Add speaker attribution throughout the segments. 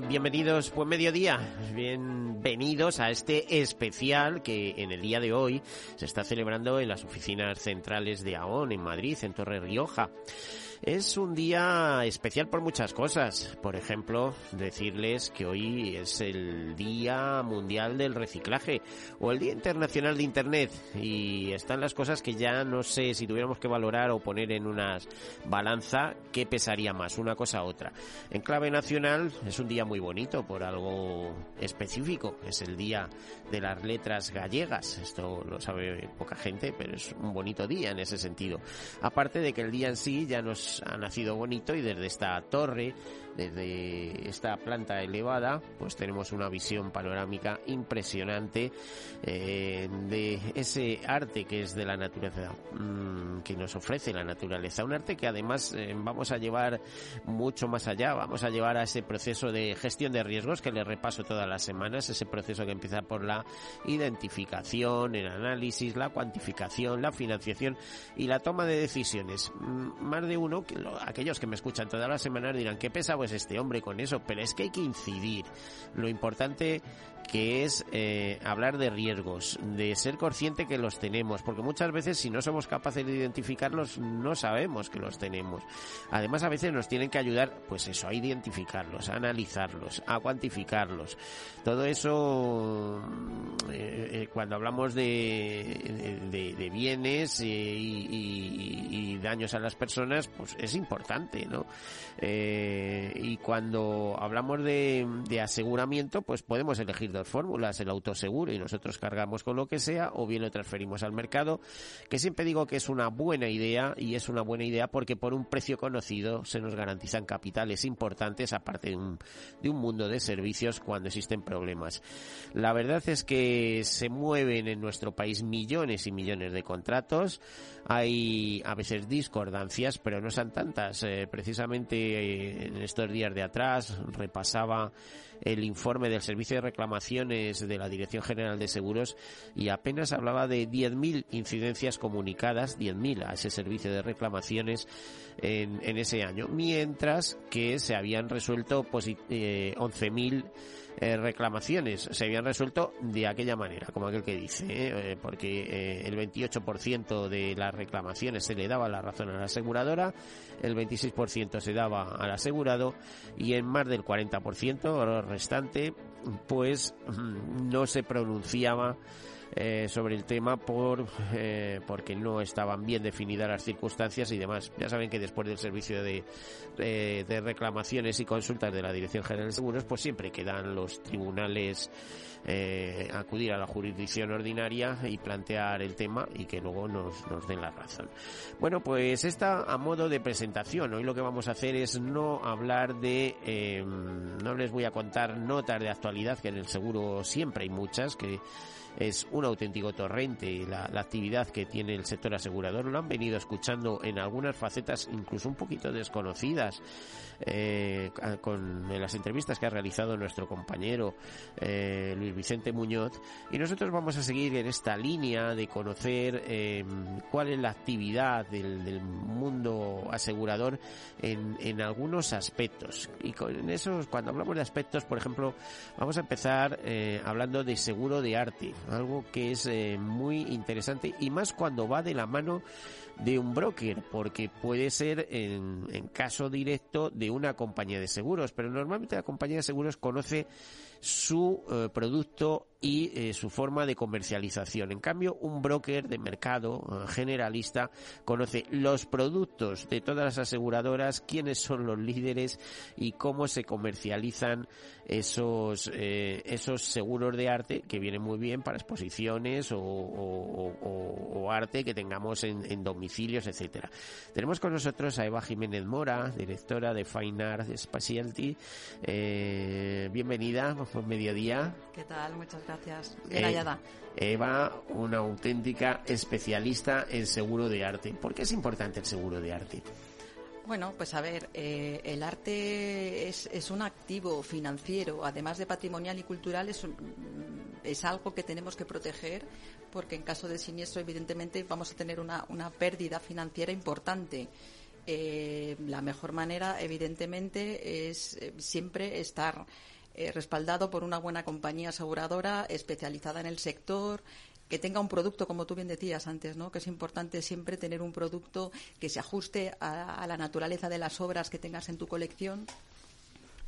Speaker 1: Bienvenidos, buen mediodía, bienvenidos a este especial que en el día de hoy se está celebrando en las oficinas centrales de AON en Madrid, en Torre Rioja. Es un día especial por muchas cosas. Por ejemplo, decirles que hoy es el Día Mundial del Reciclaje o el Día Internacional de Internet. Y están las cosas que ya no sé si tuviéramos que valorar o poner en una balanza qué pesaría más, una cosa u otra. En clave nacional es un día muy bonito por algo específico. Es el Día de las Letras Gallegas. Esto lo sabe poca gente, pero es un bonito día en ese sentido. Aparte de que el día en sí ya nos ha nacido bonito y desde esta torre, desde esta planta elevada, pues tenemos una visión panorámica impresionante eh, de ese arte que es de la naturaleza, mmm, que nos ofrece la naturaleza. Un arte que además eh, vamos a llevar mucho más allá, vamos a llevar a ese proceso de gestión de riesgos que le repaso todas las semanas, ese proceso que empieza por la identificación, el análisis, la cuantificación, la financiación y la toma de decisiones. Mm, más de uno que aquellos que me escuchan todas las semanas dirán, qué pesado es este hombre con eso, pero es que hay que incidir. Lo importante que es eh, hablar de riesgos, de ser consciente que los tenemos, porque muchas veces si no somos capaces de identificarlos no sabemos que los tenemos. Además a veces nos tienen que ayudar, pues eso, a identificarlos, a analizarlos, a cuantificarlos. Todo eso, eh, eh, cuando hablamos de, de, de bienes y, y, y, daños a las personas, pues es importante, ¿no? y cuando hablamos de, de aseguramiento, pues podemos elegir dos fórmulas, el autoseguro y nosotros cargamos con lo que sea o bien lo transferimos al mercado, que siempre digo que es una buena idea y es una buena idea porque por un precio conocido se nos garantizan capitales importantes aparte de un, de un mundo de servicios cuando existen problemas. La verdad es que se mueven en nuestro país millones y millones de contratos, hay a veces discordancias, pero no son tantas. Eh, precisamente eh, en estos días de atrás repasaba el informe del Servicio de Reclamaciones de la Dirección General de Seguros y apenas hablaba de 10.000 incidencias comunicadas, 10.000 a ese servicio de reclamaciones en, en, ese año, mientras que se habían resuelto pues, eh, 11.000 eh, reclamaciones se habían resuelto de aquella manera, como aquel que dice, ¿eh? porque eh, el 28% de las reclamaciones se le daba la razón a la aseguradora, el 26% se daba al asegurado y en más del 40%, restante, pues no se pronunciaba eh, sobre el tema por eh, porque no estaban bien definidas las circunstancias y demás. Ya saben que después del servicio de, de, reclamaciones y consultas de la Dirección General de Seguros, pues siempre quedan los tribunales eh, acudir a la jurisdicción ordinaria y plantear el tema y que luego nos, nos den la razón. Bueno, pues esta a modo de presentación. Hoy lo que vamos a hacer es no hablar de, eh, no les voy a contar notas de actualidad, que en el seguro siempre hay muchas, que es un auténtico torrente la, la, actividad que tiene el sector asegurador. Lo han venido escuchando en algunas facetas incluso un poquito desconocidas eh, con las entrevistas que ha realizado nuestro compañero eh, Luis Vicente Muñoz. Y nosotros vamos a seguir en esta línea de conocer eh, cuál es la actividad del, del mundo asegurador en, en, algunos aspectos. Y con esos, cuando hablamos de aspectos, por ejemplo, vamos a empezar eh, hablando de seguro de arte algo que es eh, muy interesante y más cuando va de la mano de un broker, porque puede ser en, en, caso directo de una compañía de seguros, pero normalmente la compañía de seguros conoce su eh, producto y eh, su forma de comercialización. En cambio, un broker de mercado eh, generalista conoce los productos de todas las aseguradoras, quiénes son los líderes y cómo se comercializan esos, eh, esos seguros de arte que vienen muy bien para exposiciones o, arte que tengamos en, domicilios, etcétera. Tenemos con nosotros a Eva Jiménez Mora, directora de Fine Art Specialty. bienvenida, por mediodía.
Speaker 2: Gracias. Bien hallada.
Speaker 1: Eva, una auténtica especialista en seguro de arte. ¿Por qué es importante el seguro de arte?
Speaker 2: Bueno, pues a ver, eh, el arte es, es, un activo financiero, además de patrimonial y cultural, es, es algo que tenemos que proteger porque en caso de siniestro, evidentemente, vamos a tener una, una pérdida financiera importante. Eh, la mejor manera, evidentemente, es eh, siempre estar eh, respaldado por una buena compañía aseguradora especializada en el sector, que tenga un producto, como tú bien decías antes, ¿no? que es importante siempre tener un producto que se ajuste a, la naturaleza de las obras que tengas en tu colección,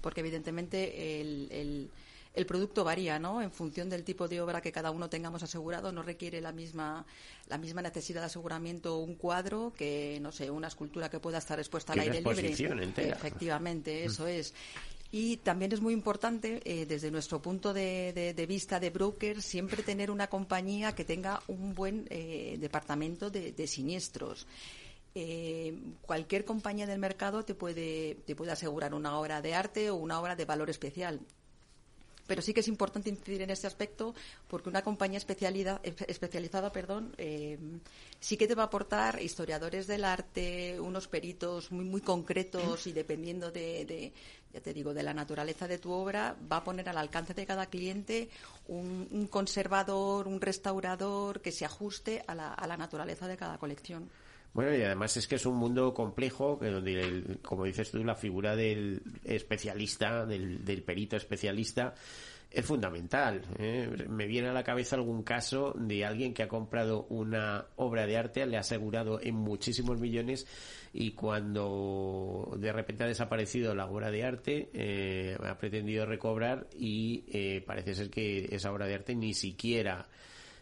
Speaker 2: porque evidentemente el, el, producto varía, ¿no? En función del tipo de obra que cada uno tengamos asegurado, no requiere la misma la misma necesidad de aseguramiento un cuadro que, no sé, una escultura que pueda estar expuesta al aire libre. Efectivamente, mm. eso es. Y también es muy importante, eh, desde nuestro punto de, vista de broker, siempre tener una compañía que tenga un buen eh, departamento de, siniestros. Eh, cualquier compañía del mercado te puede, te puede asegurar una obra de arte o una obra de valor especial. Pero sí que es importante incidir en este aspecto porque una compañía especializada perdón, sí que te va a aportar historiadores del arte, unos peritos muy, muy concretos y dependiendo de, ya te digo, de la naturaleza de tu obra, va a poner al alcance de cada cliente un, conservador, un restaurador que se ajuste a la, naturaleza de cada colección.
Speaker 1: Bueno, y además es que es un mundo complejo, que donde, como dices tú, la figura del especialista, del, del perito especialista, es fundamental. ¿eh? Me viene a la cabeza algún caso de alguien que ha comprado una obra de arte, le ha asegurado en muchísimos millones y cuando de repente ha desaparecido la obra de arte, eh, ha pretendido recobrar y eh, parece ser que esa obra de arte ni siquiera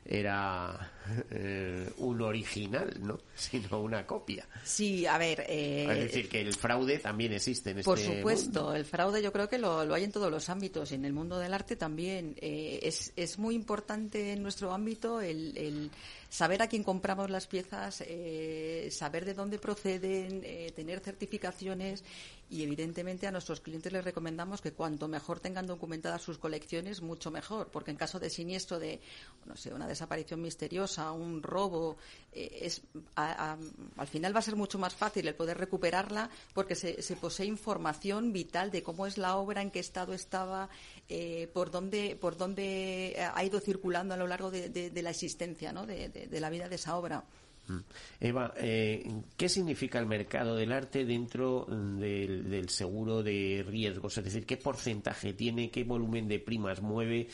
Speaker 1: era eh, un original, ¿no? Sino una copia.
Speaker 2: Sí, a ver.
Speaker 1: Eh, es decir, que el fraude también existe en
Speaker 2: Por este supuesto, el fraude yo creo que lo, hay en todos los ámbitos. En el mundo del arte también. Eh, es, es muy importante en nuestro ámbito el, el saber a quién compramos las piezas, eh, saber de dónde proceden, eh, tener certificaciones y evidentemente a nuestros clientes les recomendamos que cuanto mejor tengan documentadas sus colecciones, mucho mejor, porque en caso de siniestro de, no sé, una desaparición misteriosa, un robo, eh, es, al final va a ser mucho más fácil el poder recuperarla porque se, se posee información vital de cómo es la obra, en qué estado estaba, eh, por dónde por dónde ha ido circulando a lo largo de, la existencia, ¿no? de, la vida de esa obra.
Speaker 1: Mm. Eva, eh, ¿qué significa el mercado del arte dentro del, seguro de riesgos? Es decir, ¿qué porcentaje tiene? ¿Qué volumen de primas mueve?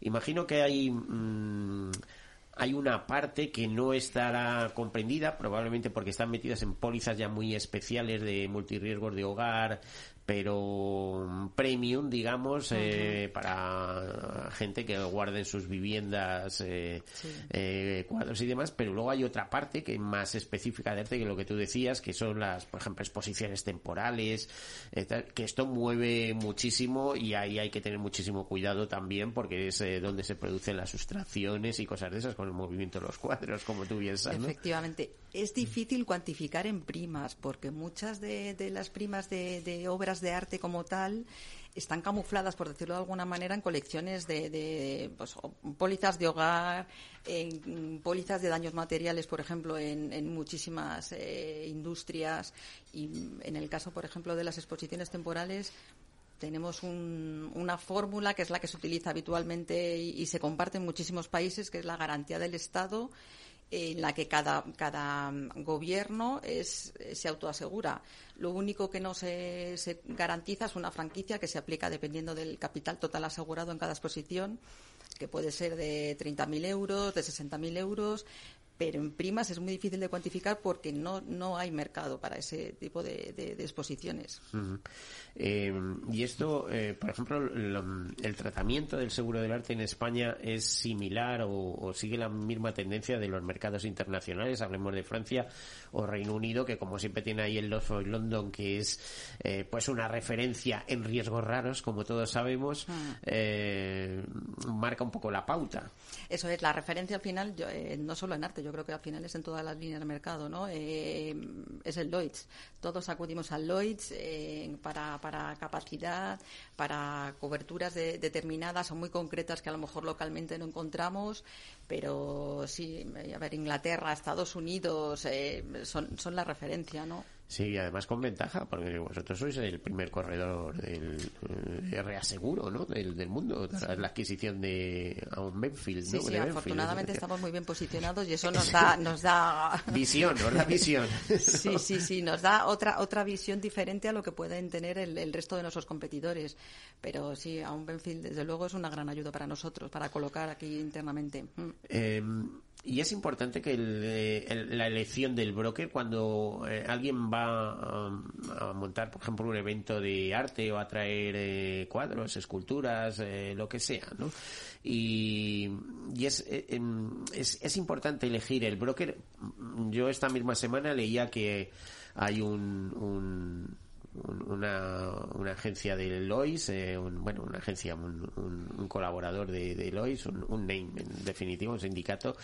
Speaker 1: Imagino que hay... Mm, hay una parte que no estará comprendida, probablemente porque están metidas en pólizas ya muy especiales de multirriesgos de hogar, pero premium, digamos, eh, para gente que guarde en sus viviendas eh, eh, cuadros y demás, pero luego hay otra parte que es más específica de arte que lo que tú decías, que son las, por ejemplo, exposiciones temporales, que esto mueve muchísimo y ahí hay que tener muchísimo cuidado también porque es donde se producen las sustracciones y cosas de esas con el movimiento de los cuadros, como tú bien sabes.
Speaker 2: Efectivamente. Es difícil cuantificar en primas porque muchas de, las primas de obras de arte como tal están camufladas, por decirlo de alguna manera, en colecciones de, pues, pólizas de hogar, en pólizas de daños materiales, por ejemplo, en, muchísimas eh, industrias. Y en el caso, por ejemplo, de las exposiciones temporales, tenemos una fórmula que es la que se utiliza habitualmente y, se comparte en muchísimos países, que es la garantía del Estado en la que cada, gobierno es, se autoasegura. Lo único que no se, se, garantiza es una franquicia que se aplica dependiendo del capital total asegurado en cada exposición, que puede ser de 30.000 euros, de 60.000 euros, pero en primas es muy difícil de cuantificar porque no, no hay mercado para ese tipo de, exposiciones.
Speaker 1: Eh, y esto, eh, por ejemplo, el tratamiento del seguro del arte en España es similar o, sigue la misma tendencia de los mercados internacionales, hablemos de Francia o Reino Unido, que como siempre tiene ahí el Love of London, que es eh, pues una referencia en riesgos raros, como todos sabemos, mm. marca un poco la pauta.
Speaker 2: Eso es, la referencia al final, no solo en arte, yo creo que al final es en todas las líneas de mercado, ¿no? Eh, es el Lloyds. Todos acudimos al Lloyds eh, para, para capacidad, para coberturas determinadas o muy concretas que a lo mejor localmente no encontramos, pero sí, a ver, Inglaterra, Estados Unidos eh, son, son la referencia, ¿no?
Speaker 1: Sí, además con ventaja, porque vosotros sois el primer corredor del reaseguro ¿no? del, del mundo tras la adquisición de un Benfield.
Speaker 2: Sí, sí, afortunadamente estamos muy bien posicionados y eso nos da... Nos da...
Speaker 1: Visión, nos da visión.
Speaker 2: sí, sí, sí, nos da otra otra visión diferente a lo que pueden tener el, resto de nuestros competidores. Pero sí, a un Benfield, desde luego, es una gran ayuda para nosotros, para colocar aquí internamente.
Speaker 1: Eh, y es importante que eh, la elección del broker, cuando eh, alguien va a, montar, por ejemplo, un evento de arte o a traer eh, cuadros, esculturas, lo que sea, ¿no? Y, y es, em, es, es importante elegir el broker. Yo esta misma semana leía que hay un una, una agencia de Lois, eh, bueno, una agencia, un, un, colaborador de, Lois, un, name en definitiva, un sindicato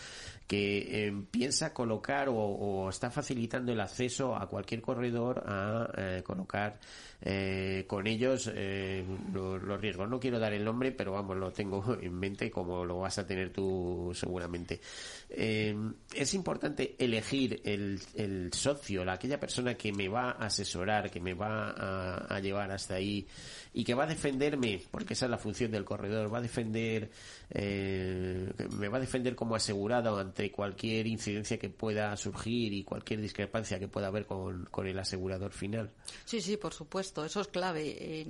Speaker 1: que eh, piensa colocar o, está facilitando el acceso a cualquier corredor a eh, colocar eh, con ellos eh, los, riesgos. No quiero dar el nombre, pero vamos, lo tengo en mente como lo vas a tener tú seguramente. Eh, es importante elegir el, el socio, la, aquella persona que me va a asesorar, que me va a, a llevar hasta ahí y que va a defenderme, porque esa es la función del corredor, va a defender, eh, me va a defender como asegurado ante cualquier incidencia que pueda surgir y cualquier discrepancia que pueda haber con, con el asegurador final.
Speaker 2: Sí, sí, por supuesto, eso es clave.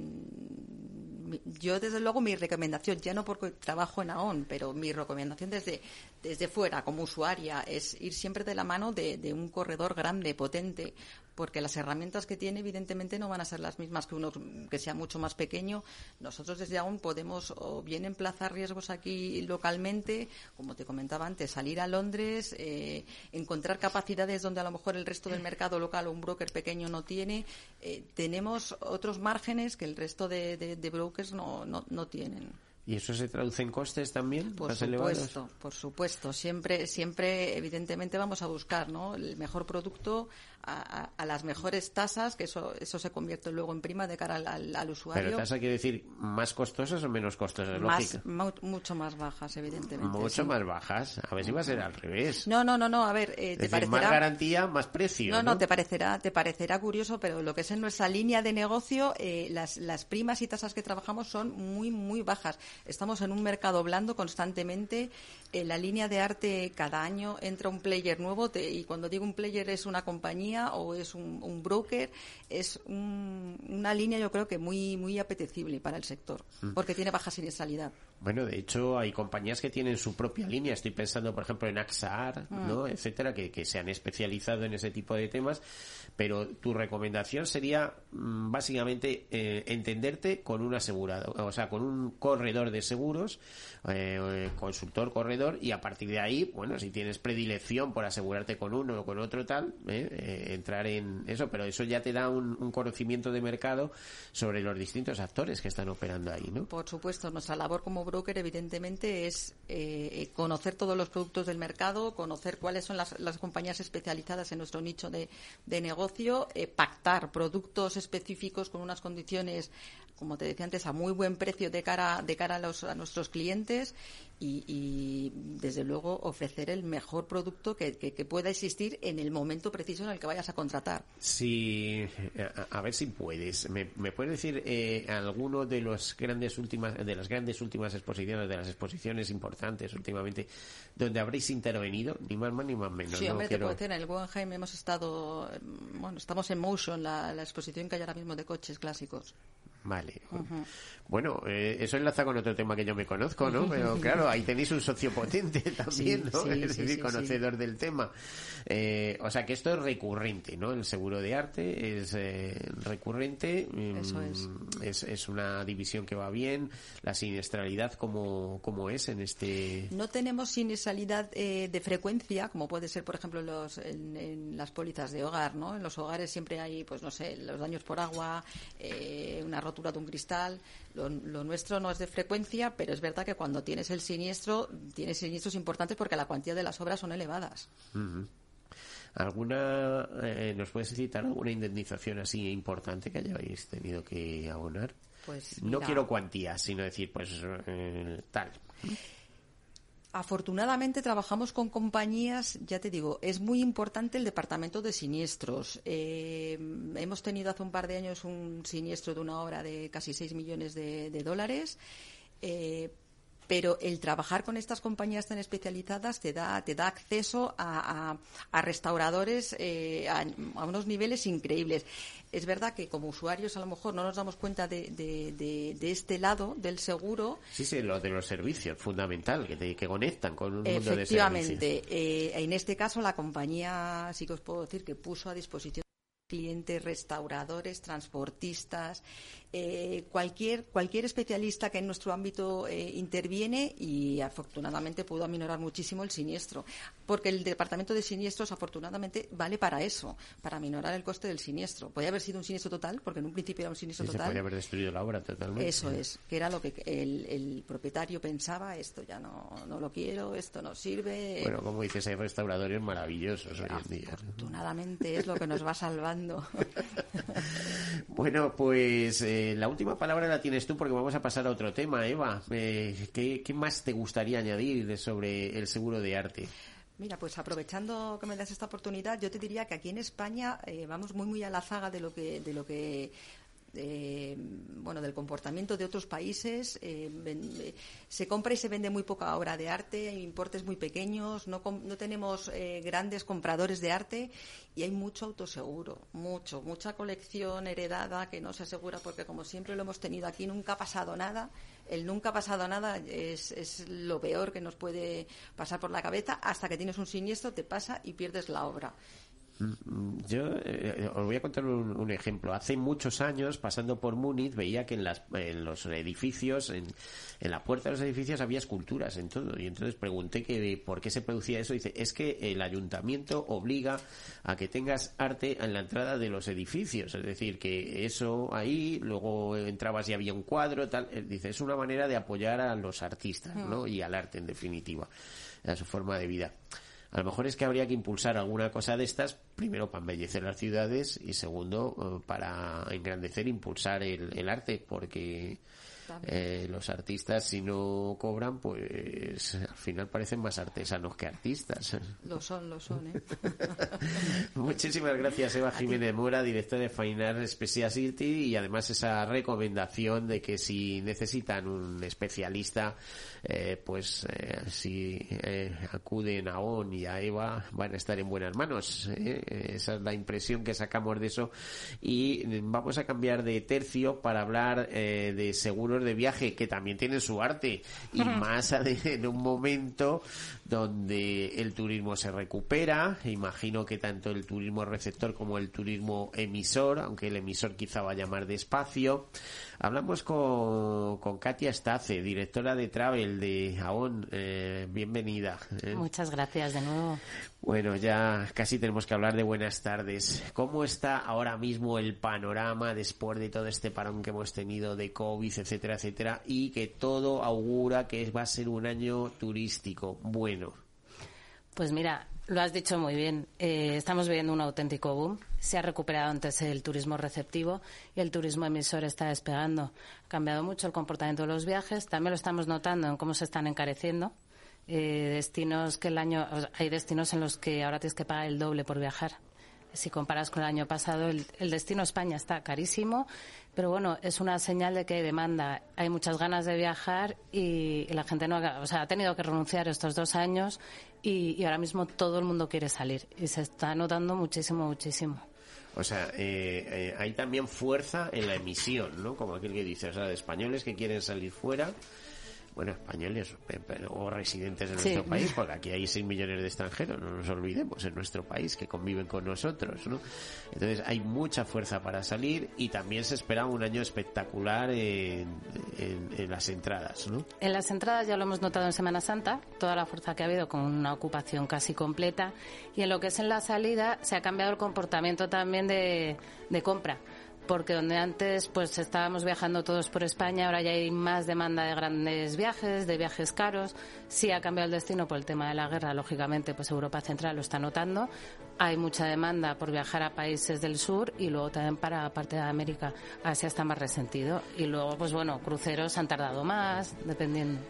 Speaker 2: yo, desde luego, mi recomendación, ya no porque trabajo en AON, pero mi recomendación desde, desde fuera, como usuaria, es ir siempre de la mano de, de un corredor grande, potente, porque las herramientas que tiene evidentemente no van a ser las mismas que uno que sea mucho más pequeño. Nosotros desde aún podemos o bien emplazar riesgos aquí localmente, como te comentaba antes, salir a Londres, eh, encontrar capacidades donde a lo mejor el resto del mercado local o un broker pequeño no tiene. Eh, tenemos otros márgenes que el resto de, brokers no, no tienen.
Speaker 1: ¿Y eso se traduce en costes también?
Speaker 2: Por supuesto, por supuesto. Siempre, siempre, evidentemente, vamos a buscar ¿no? el mejor producto a, las mejores tasas, que eso, eso se convierte luego en prima de cara al, usuario.
Speaker 1: Pero tasa quiere decir más costosas o menos costosas,
Speaker 2: más, mucho más bajas, evidentemente.
Speaker 1: Mucho más bajas. A ver si va a ser al revés.
Speaker 2: No, no, no, no. A ver, eh, te parecerá.
Speaker 1: Más garantía, más precio.
Speaker 2: No, no, te parecerá, te parecerá curioso, pero lo que es en nuestra línea de negocio, eh, las, las primas y tasas que trabajamos son muy, muy bajas. Estamos en un mercado blando constantemente. En la línea de arte, cada año entra un player nuevo, y cuando digo un player es una compañía o es un, broker, es una línea yo creo que muy, muy apetecible para el sector, mm. porque tiene baja siniestralidad.
Speaker 1: Bueno, de hecho, hay compañías que tienen su propia línea. Estoy pensando, por ejemplo, en AXAR, ¿no? Mm. etcétera, que, que, se han especializado en ese tipo de temas. Pero tu recomendación sería, mm, básicamente, eh, entenderte con un asegurado, o sea, con un corredor de seguros, eh, consultor corredor, y a partir de ahí, bueno, si tienes predilección por asegurarte con uno o con otro tal, eh, entrar en eso. Pero eso ya te da un, un conocimiento de mercado sobre los distintos actores que están operando ahí, ¿no?
Speaker 2: Por supuesto, nuestra labor como broker, evidentemente, es eh, conocer todos los productos del mercado, conocer cuáles son las, compañías especializadas en nuestro nicho de, negocio, eh, pactar productos específicos con unas condiciones, como te decía antes, a muy buen precio de cara, de cara a, los, a nuestros clientes y, desde luego, ofrecer el mejor producto que, pueda existir en el momento preciso en el que vayas a contratar.
Speaker 1: Sí, a, ver si puedes. ¿Me, puedes decir eh, alguno de los grandes últimas, de las grandes últimas exposiciones, de las exposiciones importantes últimamente, donde habréis intervenido, ni más más ni más menos?
Speaker 2: Sí, hombre, te puedo decir, en el Guggenheim hemos estado, bueno, estamos en Motion, la, la exposición que hay ahora mismo de coches clásicos.
Speaker 1: Vale. Bueno, eh, eso enlaza con otro tema que yo me conozco, ¿no? Pero claro, ahí tenéis un socio potente también, ¿no? es decir, conocedor del tema. Eh, o sea que esto es recurrente, ¿no? El seguro de arte es eh, recurrente.
Speaker 2: Eso
Speaker 1: mm, es. es. una división que va bien. La siniestralidad, ¿cómo, cómo es en este...?
Speaker 2: No tenemos siniestralidad de frecuencia, como puede ser, por ejemplo, los, en, las pólizas de hogar, ¿no? En los hogares siempre hay, pues no sé, los daños por agua, una rotura de un cristal lo, nuestro no es de frecuencia, pero es verdad que cuando tienes el siniestro, tienes siniestros importantes porque la cuantía de las obras son elevadas.
Speaker 1: ¿Alguna, eh, nos puedes citar alguna indemnización así importante que hayáis tenido que abonar?
Speaker 2: Pues
Speaker 1: no quiero cuantías, sino decir, pues eh, tal.
Speaker 2: Afortunadamente trabajamos con compañías, ya te digo, es muy importante el departamento de siniestros. Eh, hemos tenido hace un par de años un siniestro de una obra de casi 6 millones de, dólares. Eh, pero el trabajar con estas compañías tan especializadas te da, te da acceso a, restauradores eh, a, unos niveles increíbles. Es verdad que como usuarios a lo mejor no nos damos cuenta de, de, este lado del seguro.
Speaker 1: Sí, sí, lo de los servicios, fundamental, que, que conectan con un mundo
Speaker 2: de servicios. Efectivamente. Eh, en este caso la compañía, sí que os puedo decir, que puso a disposición clientes, restauradores, transportistas, eh, cualquier, cualquier especialista que en nuestro ámbito eh, interviene y afortunadamente pudo aminorar muchísimo el siniestro. Porque el departamento de siniestros afortunadamente vale para eso, para aminorar el coste del siniestro. Podría haber sido un siniestro total, porque en un principio era un siniestro total. Se
Speaker 1: podría haber destruido la obra totalmente.
Speaker 2: Eso es, que era lo que el, propietario pensaba, esto ya no, no lo quiero, esto no sirve.
Speaker 1: Bueno, como dices, hay restauradores maravillosos hoy en día.
Speaker 2: Afortunadamente es lo que nos va salvando.
Speaker 1: bueno, pues... Eh, eh, la última palabra la tienes tú porque vamos a pasar a otro tema, Eva. Eh, ¿qué, más te gustaría añadir sobre el seguro de arte?
Speaker 2: Mira, pues aprovechando que me das esta oportunidad, yo te diría que aquí en España eh, vamos muy muy a la zaga de lo que de lo que eh, bueno, del comportamiento de otros países. Eh, eh, se compra y se vende muy poca obra de arte, importes muy pequeños, no, no tenemos grandes compradores de arte y hay mucho autoseguro, mucho, mucha colección heredada que no se asegura porque como siempre lo hemos tenido aquí, nunca ha pasado nada. El nunca ha pasado nada es, es lo peor que nos puede pasar por la cabeza hasta que tienes un siniestro, te pasa y pierdes la obra.
Speaker 1: Yo eh, os voy a contar un, ejemplo. Hace muchos años, pasando por Múnich, veía que en, las, en los edificios, en, la puerta de los edificios había esculturas en todo. Y entonces pregunté que por qué se producía eso. Dice, es que el ayuntamiento obliga a que tengas arte en la entrada de los edificios. Es decir, que eso ahí, luego entrabas y había un cuadro, tal. Eh, dice, es una manera de apoyar a los artistas, ¿no? Y al arte, en definitiva, a su forma de vida. A lo mejor es que habría que impulsar alguna cosa de estas, primero para embellecer las ciudades y segundo eh, para engrandecer, impulsar el, el arte, porque eh, los artistas si no cobran pues al final parecen más artesanos que artistas.
Speaker 2: Lo son lo son ¿eh?
Speaker 1: muchísimas gracias Eva Jiménez Mora directora de Fine Special City y además esa recomendación de que si necesitan un especialista eh, pues si acuden a ON y a Eva van a estar en buenas manos esa es la impresión que sacamos de eso. Y vamos a cambiar de tercio para hablar de seguros de viaje que también tienen su arte y más en un momento donde el turismo se recupera, imagino que tanto el turismo receptor como el turismo emisor, aunque el emisor quizá vaya más despacio. Hablamos con, con Katia Stace, directora de Travel de AON. Eh, bienvenida.
Speaker 3: ¿eh? Muchas gracias de nuevo.
Speaker 1: Bueno, ya casi tenemos que hablar de buenas tardes. ¿Cómo está ahora mismo el panorama después de todo este parón que hemos tenido de COVID, etcétera, etcétera, y que todo augura que va a ser un año turístico bueno?
Speaker 3: Pues mira, lo has dicho muy bien. Eh, estamos viviendo un auténtico boom. Se ha recuperado antes el turismo receptivo y el turismo emisor está despegando. Ha cambiado mucho el comportamiento de los viajes. También lo estamos notando en cómo se están encareciendo eh, destinos que el año hay destinos en los que ahora tienes que pagar el doble por viajar. Si comparas con el año pasado, el, destino España está carísimo, pero bueno, es una señal de que hay demanda. Hay muchas ganas de viajar y, la gente no ha, o sea, ha tenido que renunciar estos dos años y, y ahora mismo todo el mundo quiere salir y se está notando muchísimo, muchísimo.
Speaker 1: O sea, eh, eh, hay también fuerza en la emisión, ¿no? Como aquel que dice, o sea, de españoles que quieren salir fuera bueno, españoles o residentes de nuestro país, porque aquí hay 6 millones de extranjeros, no nos olvidemos, en nuestro país que conviven con nosotros, ¿no? Entonces hay mucha fuerza para salir y también se espera un año espectacular en, en, las entradas, ¿no?
Speaker 3: En las entradas ya lo hemos notado en Semana Santa, toda la fuerza que ha habido con una ocupación casi completa y en lo que es en la salida se ha cambiado el comportamiento también de, de compra porque donde antes pues estábamos viajando todos por España, ahora ya hay más demanda de grandes viajes, de viajes caros. Sí ha cambiado el destino por el tema de la guerra, lógicamente, pues Europa Central lo está notando. Hay mucha demanda por viajar a países del sur y luego también para parte de América. Asia está más resentido. Y luego, pues bueno, cruceros han tardado más, dependiendo.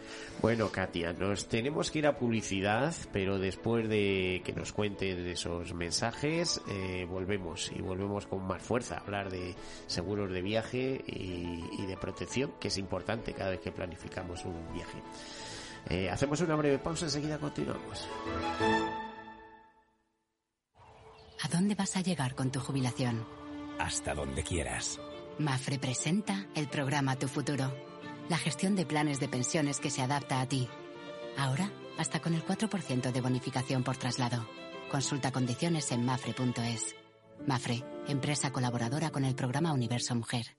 Speaker 1: Bueno, Katia, nos tenemos que ir a publicidad, pero después de que nos cuenten esos mensajes, eh, volvemos y volvemos con más fuerza a hablar de seguros de viaje y, de protección, que es importante cada vez que planificamos un viaje. Eh, hacemos una breve pausa, enseguida continuamos.
Speaker 4: ¿A dónde vas a llegar con tu jubilación?
Speaker 5: Hasta donde quieras.
Speaker 4: Mafre presenta el programa Tu Futuro, la gestión de planes de pensiones que se adapta a ti. Ahora, hasta con el 4% de bonificación por traslado. Consulta condiciones en mafre.es. Mafre, empresa colaboradora con el programa Universo Mujer.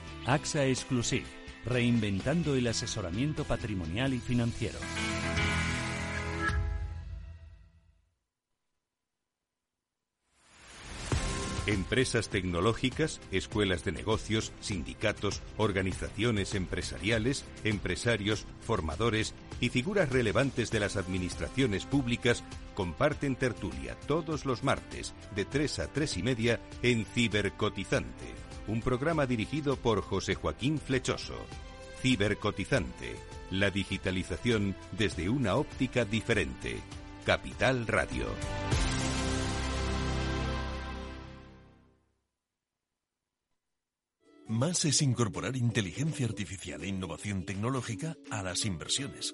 Speaker 6: AXA Exclusive, reinventando el asesoramiento patrimonial y financiero.
Speaker 7: Empresas tecnológicas, escuelas de negocios, sindicatos, organizaciones empresariales, empresarios, formadores y figuras relevantes de las administraciones públicas comparten tertulia todos los martes de 3 a 3 y media en Cibercotizante un programa dirigido por José Joaquín Flechoso. Cibercotizante, la digitalización desde una óptica diferente. Capital Radio.
Speaker 8: Más es incorporar inteligencia artificial e innovación tecnológica a las inversiones.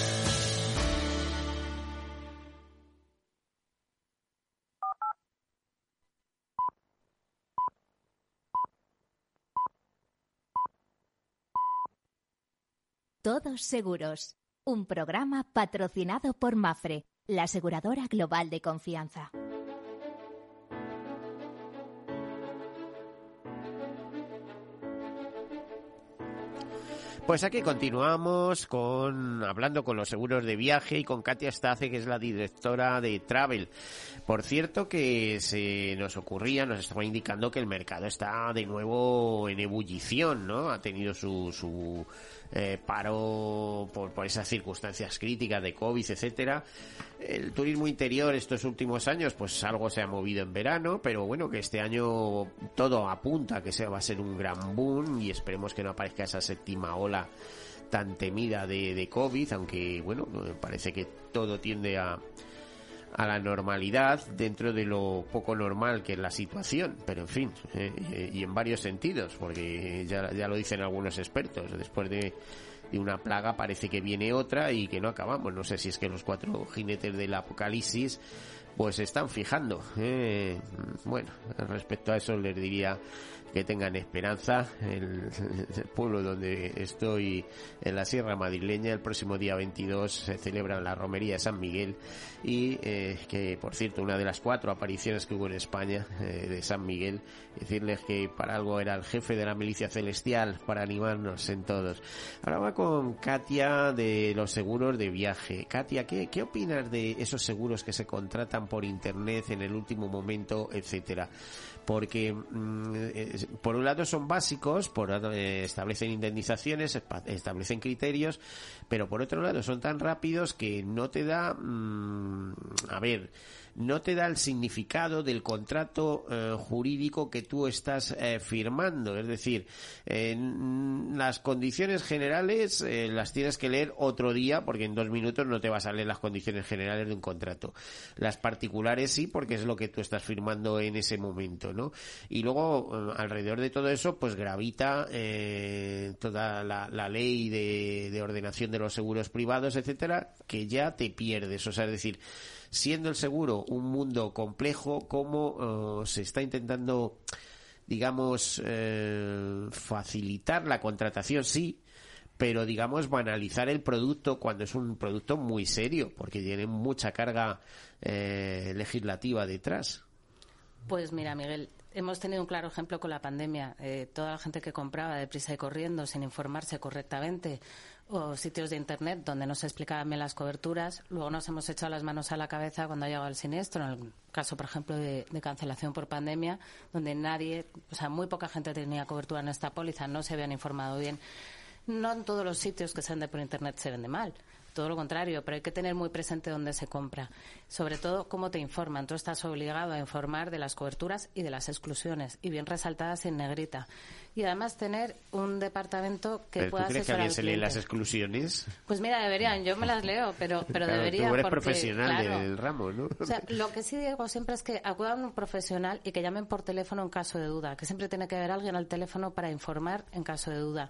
Speaker 9: Todos Seguros, un programa patrocinado por Mafre, la aseguradora global de confianza.
Speaker 1: Pues aquí continuamos con hablando con los seguros de viaje y con Katia Stace, que es la directora de Travel. Por cierto que se nos ocurría, nos estaba indicando que el mercado está de nuevo en ebullición, ¿no? Ha tenido su, su eh, paro por, por esas circunstancias críticas de COVID, etcétera. El turismo interior estos últimos años, pues algo se ha movido en verano, pero bueno, que este año todo apunta que se va a ser un gran boom y esperemos que no aparezca esa séptima ola tan temida de, de COVID, aunque bueno, parece que todo tiende a, a la normalidad dentro de lo poco normal que es la situación, pero en fin, eh, eh, y en varios sentidos, porque ya, ya lo dicen algunos expertos, después de, de, una plaga parece que viene otra y que no acabamos. No sé si es que los cuatro jinetes del apocalipsis pues están fijando. Eh, bueno, respecto a eso les diría que tengan esperanza. El, el, pueblo donde estoy, en la Sierra Madrileña, el próximo día 22 se celebra la romería de San Miguel y eh, que, por cierto, una de las cuatro apariciones que hubo en España eh, de San Miguel, decirles que para algo era el jefe de la milicia celestial para animarnos en todos. Ahora va con Katia de los seguros de viaje. Katia, ¿qué, qué opinas de esos seguros que se contratan por internet en el último momento, etcétera? Porque mm, por un lado son básicos, por eh, establecen indemnizaciones, establecen criterios, pero por otro lado son tan rápidos que no te da, mmm, a ver, no te da el significado del contrato eh, jurídico que tú estás eh, firmando. Es decir, en las condiciones generales eh, las tienes que leer otro día porque en dos minutos no te vas a leer las condiciones generales de un contrato. Las particulares sí porque es lo que tú estás firmando en ese momento, ¿no? Y luego alrededor de todo eso pues gravita toda la, la ley de, de ordenación de los seguros privados, etcétera, que ya te pierdes. O sea, es decir, siendo el seguro un mundo complejo, cómo uh, se está intentando, digamos, eh, facilitar la contratación, sí, pero digamos banalizar el producto cuando es un producto muy serio, porque tiene mucha carga eh, legislativa detrás.
Speaker 3: Pues mira, Miguel, hemos tenido un claro ejemplo con la pandemia. Eh, toda la gente que compraba deprisa y corriendo sin informarse correctamente o sitios de internet donde no se explicaban bien las coberturas. Luego nos hemos echado las manos a la cabeza cuando ha llegado el siniestro, en el caso, por ejemplo, de, de, cancelación por pandemia, donde nadie, o sea, muy poca gente tenía cobertura en esta póliza, no se habían informado bien. No en todos los sitios que se venden por internet se vende mal todo lo contrario, pero hay que tener muy presente dónde se compra. Sobre todo, cómo te informan. Tú estás obligado a informar de las coberturas y de las exclusiones, y bien resaltadas en negrita. Y además tener un departamento que
Speaker 1: ¿Pero
Speaker 3: pueda
Speaker 1: ¿Tú crees que alguien se lee las exclusiones?
Speaker 3: Pues mira, deberían. Yo me las leo, pero, pero
Speaker 1: claro,
Speaker 3: deberían.
Speaker 1: Tú eres
Speaker 3: porque,
Speaker 1: profesional
Speaker 3: claro,
Speaker 1: del ramo, ¿no?
Speaker 3: O sea, lo que sí digo siempre es que acudan a un profesional y que llamen por teléfono en caso de duda. Que siempre tiene que haber alguien al teléfono para informar en caso de duda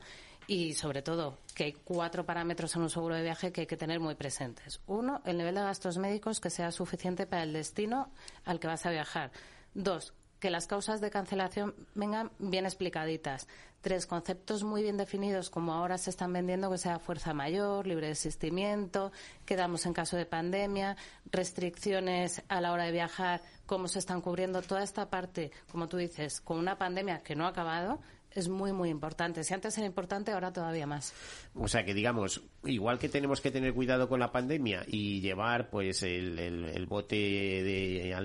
Speaker 3: y sobre todo que hay cuatro parámetros en un seguro de viaje que hay que tener muy presentes. Uno, el nivel de gastos médicos que sea suficiente para el destino al que vas a viajar. Dos, que las causas de cancelación vengan bien explicaditas. Tres conceptos muy bien definidos, como ahora se están vendiendo, que sea fuerza mayor, libre de asistimiento, qué damos en caso de pandemia, restricciones a la hora de viajar, cómo se están cubriendo toda esta parte, como tú dices, con una pandemia que no ha acabado, es muy, muy importante. Si antes era importante, ahora todavía más.
Speaker 1: O sea que, digamos, igual que tenemos que tener cuidado con la pandemia y llevar pues el, el, bote de,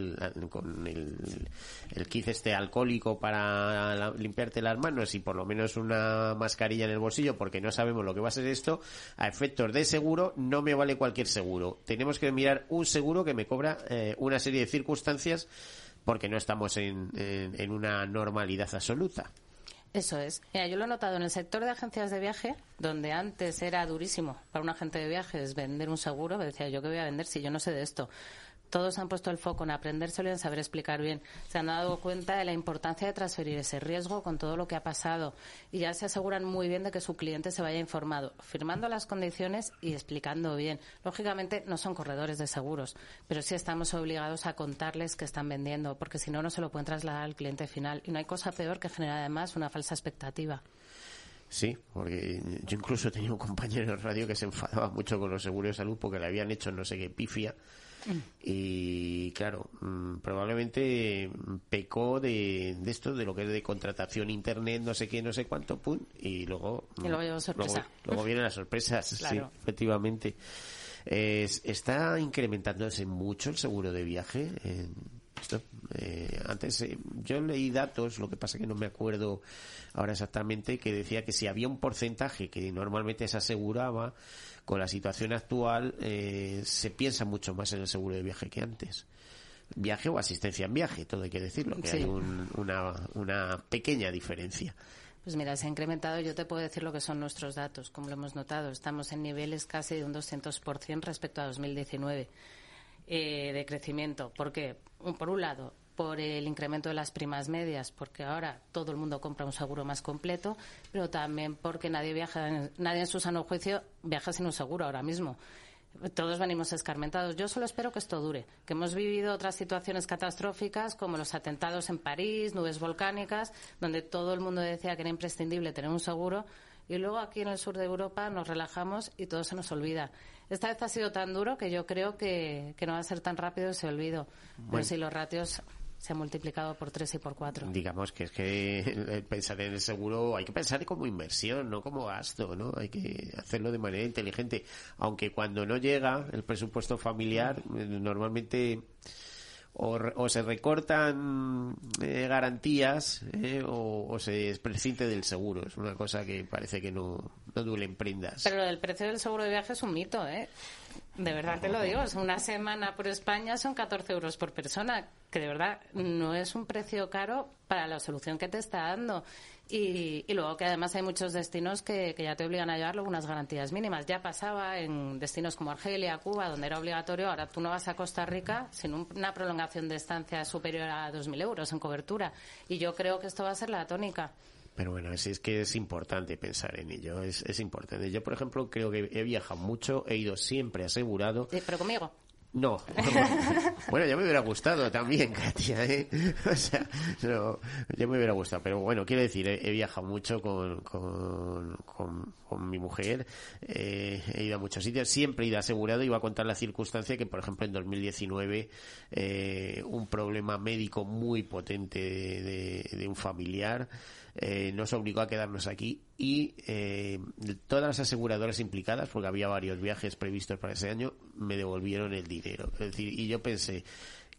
Speaker 1: con el, el kit este alcohólico para limpiarte las manos y por lo menos una mascarilla en el bolsillo porque no sabemos lo que va a ser esto, a efectos de seguro no me vale cualquier seguro. Tenemos que mirar un seguro que me cobra eh, una serie de circunstancias porque no estamos en una normalidad absoluta.
Speaker 3: Eso es. Mira, yo lo he notado en el sector de agencias de viaje, donde antes era durísimo para un agente de viajes vender un seguro, me decía yo que voy a vender si yo no sé de esto todos han puesto el foco en aprendérselo y en saber explicar bien. Se han dado cuenta de la importancia de transferir ese riesgo con todo lo que ha pasado y ya se aseguran muy bien de que su cliente se vaya informado, firmando las condiciones y explicando bien. Lógicamente no son corredores de seguros, pero sí estamos obligados a contarles que están vendiendo, porque si no, no se lo pueden trasladar al cliente final. Y no hay cosa peor que generar además una falsa expectativa.
Speaker 1: Sí, porque yo incluso tenía un compañero de radio que se enfadaba mucho con los seguros de salud porque le habían hecho no sé qué pifia y claro, mm, probablemente pecó de, esto, de lo que es de contratación internet, no sé qué, no sé cuánto, pum, y luego.
Speaker 3: Y luego sorpresa.
Speaker 1: Luego, vienen las sorpresas, sí, efectivamente. está incrementándose mucho el seguro de viaje. esto, eh, antes eh, yo leí datos, lo que pasa que no me acuerdo ahora exactamente, que decía que si había un porcentaje que normalmente se aseguraba, con la situación actual eh, se piensa mucho más en el seguro de viaje que antes. Viaje o asistencia en viaje, todo hay que decirlo, que hay una, una pequeña diferencia.
Speaker 3: Pues mira, se ha incrementado, yo te puedo decir lo que son nuestros datos, como lo hemos notado. Estamos en niveles casi de un 200% respecto a 2019 eh, de crecimiento. Porque, por un lado, por el incremento de las primas medias, porque ahora todo el mundo compra un seguro más completo, pero también porque nadie viaja, nadie en su sano juicio viaja sin un seguro ahora mismo. Todos venimos escarmentados. Yo solo espero que esto dure, que hemos vivido otras situaciones catastróficas como los atentados en París, nubes volcánicas, donde todo el mundo decía que era imprescindible tener un seguro y luego aquí en el sur de Europa nos relajamos y todo se nos olvida. Esta vez ha sido tan duro que yo creo que, no va a ser tan rápido ese olvido. Pero si los ratios se ha multiplicado por tres y por cuatro.
Speaker 1: Digamos que es que pensar en el seguro hay que pensar como inversión, no como gasto, ¿no? Hay que hacerlo de manera inteligente. Aunque cuando no llega el presupuesto familiar, eh, normalmente o, se recortan eh, garantías eh, o, se prescinde del seguro. Es una cosa que parece que no, no duelen prendas.
Speaker 3: Pero el precio del seguro de viaje es un mito, ¿eh? De verdad te lo digo. Una semana por España son 14 euros por persona, que de verdad no es un precio caro para la solución que te está dando. Y, luego que además hay muchos destinos que, ya te obligan a llevarlo unas garantías mínimas. Ya pasaba en destinos como Argelia, Cuba, donde era obligatorio. Ahora tú no vas a Costa Rica sin una prolongación de estancia superior a 2.000 euros en cobertura. Y yo creo que esto va a ser la tónica.
Speaker 1: Pero bueno, es, es que es importante pensar en ello, es, es importante. Yo, por ejemplo, creo que he viajado mucho, he ido siempre asegurado.
Speaker 3: pero conmigo.
Speaker 1: No. bueno, ya me hubiera gustado también, Katia, ¿eh? O sea, no, ya me hubiera gustado. Pero bueno, quiero decir, he, viajado mucho con, con, con, mi mujer, eh, he ido a muchos sitios, siempre he ido asegurado. Iba a contar la circunstancia que, por ejemplo, en 2019, eh, un problema médico muy potente de, de un familiar eh, nos obligó a quedarnos aquí y eh, todas las aseguradoras implicadas, porque había varios viajes previstos para ese año, me devolvieron el dinero. Es decir, y yo pensé,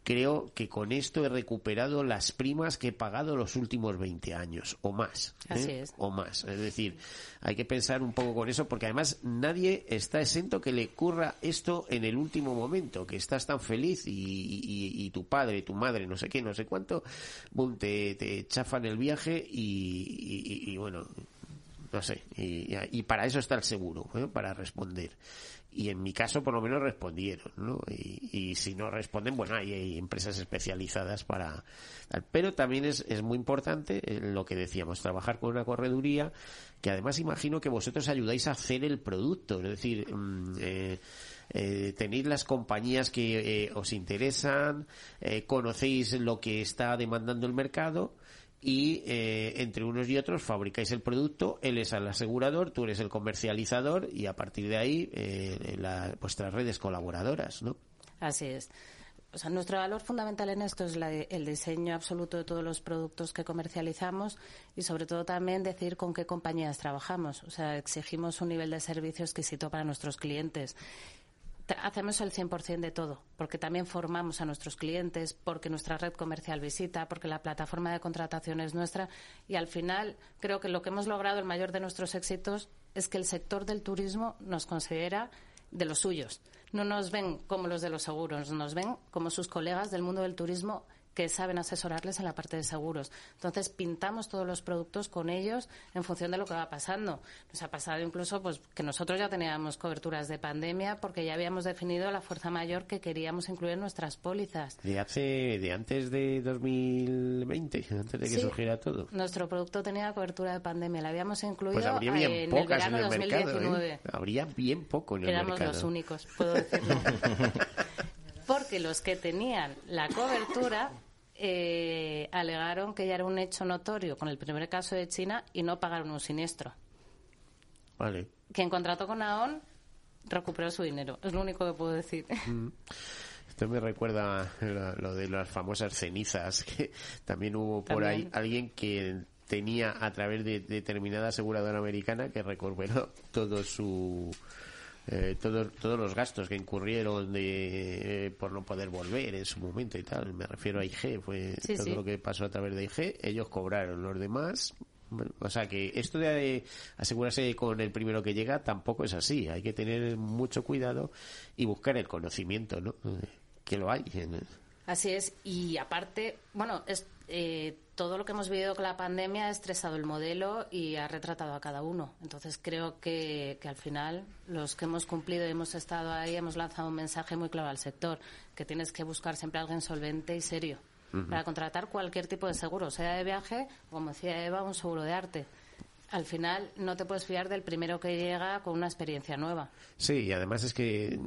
Speaker 1: creo que con esto he recuperado las primas que he pagado los últimos 20 años o más.
Speaker 3: ¿eh? Así es.
Speaker 1: O más. Es decir, hay que pensar un poco con eso porque además nadie está exento que le ocurra esto en el último momento, que estás tan feliz y, tu padre, tu madre, no sé qué, no sé cuánto, boom, te, te chafan el viaje y, bueno, no sé, y, para eso está el seguro, ¿eh? para responder y en mi caso por lo menos respondieron, ¿no? Y, si no responden, bueno, hay, empresas especializadas para... Pero también es, es muy importante eh, lo que decíamos, trabajar con una correduría que además imagino que vosotros ayudáis a hacer el producto, es decir, mm, eh, eh, tenéis las compañías que os interesan, conocéis lo que está demandando el mercado y eh, entre unos y otros fabricáis el producto, él es el asegurador, tú eres el comercializador y a partir de ahí eh, vuestras redes colaboradoras, ¿no?
Speaker 3: Así es. o sea, nuestro valor fundamental en esto es el diseño absoluto de todos los productos que comercializamos y sobre todo también decir con qué compañías trabajamos. O sea, exigimos un nivel de servicio exquisito para nuestros clientes. Hacemos el 100% de todo, porque también formamos a nuestros clientes, porque nuestra red comercial visita, porque la plataforma de contratación es nuestra y al final creo que lo que hemos logrado, el mayor de nuestros éxitos, es que el sector del turismo nos considera de los suyos. No nos ven como los de los seguros, nos ven como sus colegas del mundo del turismo que saben asesorarles en la parte de seguros. Entonces, pintamos todos los productos con ellos en función de lo que va pasando. Nos ha pasado incluso pues que nosotros ya teníamos coberturas de pandemia porque ya habíamos definido la fuerza mayor que queríamos incluir en nuestras pólizas.
Speaker 1: De hace de antes de 2020, antes de que surgiera todo.
Speaker 3: Nuestro producto tenía cobertura de pandemia, la habíamos incluido
Speaker 1: pues habría bien en el verano de 2019. ¿eh? Habría bien poco en el
Speaker 3: Éramos los únicos, puedo decirlo. porque los que tenían la cobertura eh, alegaron que ya era un hecho notorio con el primer caso de China y no pagaron un siniestro.
Speaker 1: Vale.
Speaker 3: Quien contrató con AON recuperó su dinero. Es lo único que puedo decir.
Speaker 1: Mm. Esto me recuerda lo de las famosas cenizas, que también hubo por ahí alguien que tenía a través de determinada aseguradora americana que recuperó todo su eh, todos los gastos que incurrieron de, eh, por no poder volver en su momento y tal. Me refiero a IG, fue todo lo que pasó a través de IG. Ellos cobraron los demás. o sea que esto de asegurarse con el primero que llega tampoco es así. Hay que tener mucho cuidado y buscar el conocimiento, ¿no? Que lo hay.
Speaker 3: Así es. Y aparte, bueno, es, eh, todo lo que hemos vivido con la pandemia ha estresado el modelo y ha retratado a cada uno. Entonces creo que, al final los que hemos cumplido y hemos estado ahí hemos lanzado un mensaje muy claro al sector, que tienes que buscar siempre a alguien solvente y serio para contratar cualquier tipo de seguro, sea de viaje o, como decía Eva, un seguro de arte al final no te puedes fiar del primero que llega con una experiencia nueva.
Speaker 1: Sí, y además es que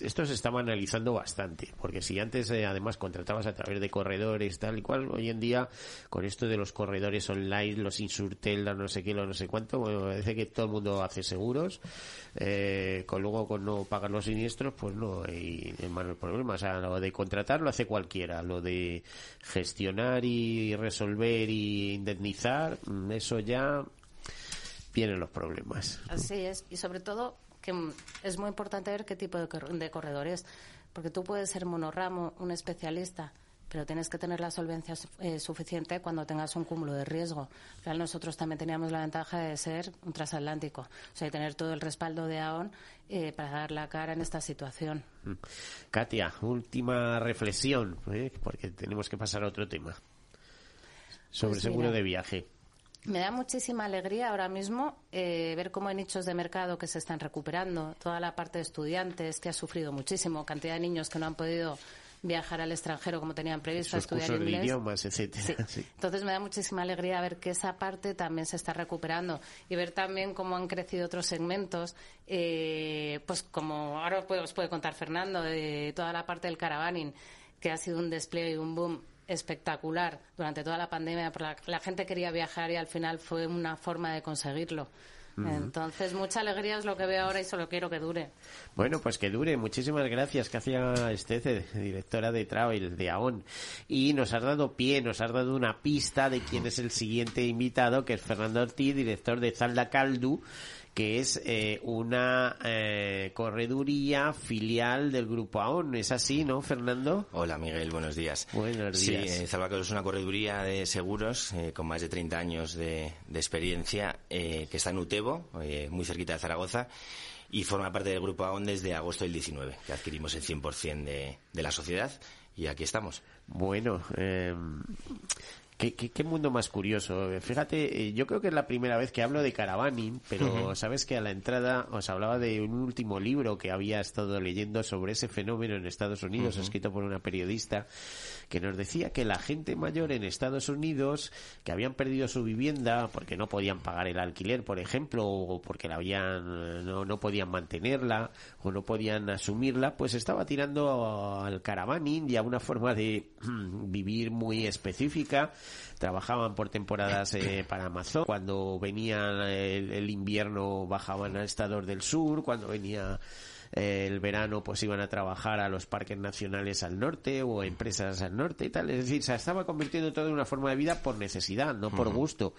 Speaker 1: esto se estaba analizando bastante, porque si antes eh, además contratabas a través de corredores tal y cual, hoy en día con esto de los corredores online, los Insurtel, no sé qué, no sé cuánto, parece que todo el mundo hace seguros, eh, con luego con no pagar los siniestros, pues no hay malos problemas. O sea, lo de contratar lo hace cualquiera, lo de gestionar y resolver y indemnizar, mm, eso ya vienen los problemas.
Speaker 3: Así es, y sobre todo que es muy importante ver qué tipo de, corredor es, porque tú puedes ser monorramo, un especialista, pero tienes que tener la solvencia eh, suficiente cuando tengas un cúmulo de riesgo. Al nosotros también teníamos la ventaja de ser un transatlántico, o sea, de tener todo el respaldo de AON eh, para dar la cara en esta situación. Mm.
Speaker 1: Katia, última reflexión, ¿eh? porque tenemos que pasar a otro tema. Sobre pues seguro de viaje.
Speaker 3: Me da muchísima alegría ahora mismo eh, ver cómo hay nichos de mercado que se están recuperando. Toda la parte de estudiantes que ha sufrido muchísimo, cantidad de niños que no han podido viajar al extranjero como tenían previsto a estudiar inglés.
Speaker 1: idiomas, etcétera.
Speaker 3: Entonces me da muchísima alegría ver que esa parte también se está recuperando y ver también cómo han crecido otros segmentos, eh, pues como ahora os puede contar Fernando de toda la parte del caravaning que ha sido un despliegue y un boom espectacular durante toda la pandemia. La, la gente quería viajar y al final fue una forma de conseguirlo. Entonces, mucha alegría es lo que veo ahora y solo quiero que dure.
Speaker 1: Bueno, pues que dure. Muchísimas gracias, hacía Estece, directora de Travel de AON. Y nos has dado pie, nos has dado una pista de quién es el siguiente invitado, que es Fernando Ortiz, director de Zalda Caldu, que es eh, una eh, correduría filial del Grupo AON. ¿Es así, no, Fernando?
Speaker 10: Hola, Miguel, buenos días.
Speaker 1: Buenos días.
Speaker 10: Sí, eh, es una correduría de seguros eh, con más de 30 años de, experiencia que está en Utebo, muy cerquita de Zaragoza y forma parte del Grupo AON desde agosto del 19, que adquirimos el 100% de, de la sociedad y aquí estamos.
Speaker 1: Bueno, eh, Qué, mundo más curioso. Fíjate, eh, yo creo que es la primera vez que hablo de caravaning, pero sabes que a la entrada os hablaba de un último libro que había estado leyendo sobre ese fenómeno en Estados Unidos, escrito por una periodista, que nos decía que la gente mayor en Estados Unidos, que habían perdido su vivienda porque no podían pagar el alquiler, por ejemplo, o porque la habían, no, no podían mantenerla, o no podían asumirla, pues estaba tirando al caravaning y a una forma de vivir muy específica trabajaban por temporadas eh, para Amazon. Cuando venía el, invierno bajaban a estados del sur, cuando venía el verano pues iban a trabajar a los parques nacionales al norte o empresas al norte y tal. Es decir, se estaba convirtiendo todo en una forma de vida por necesidad, no por gusto.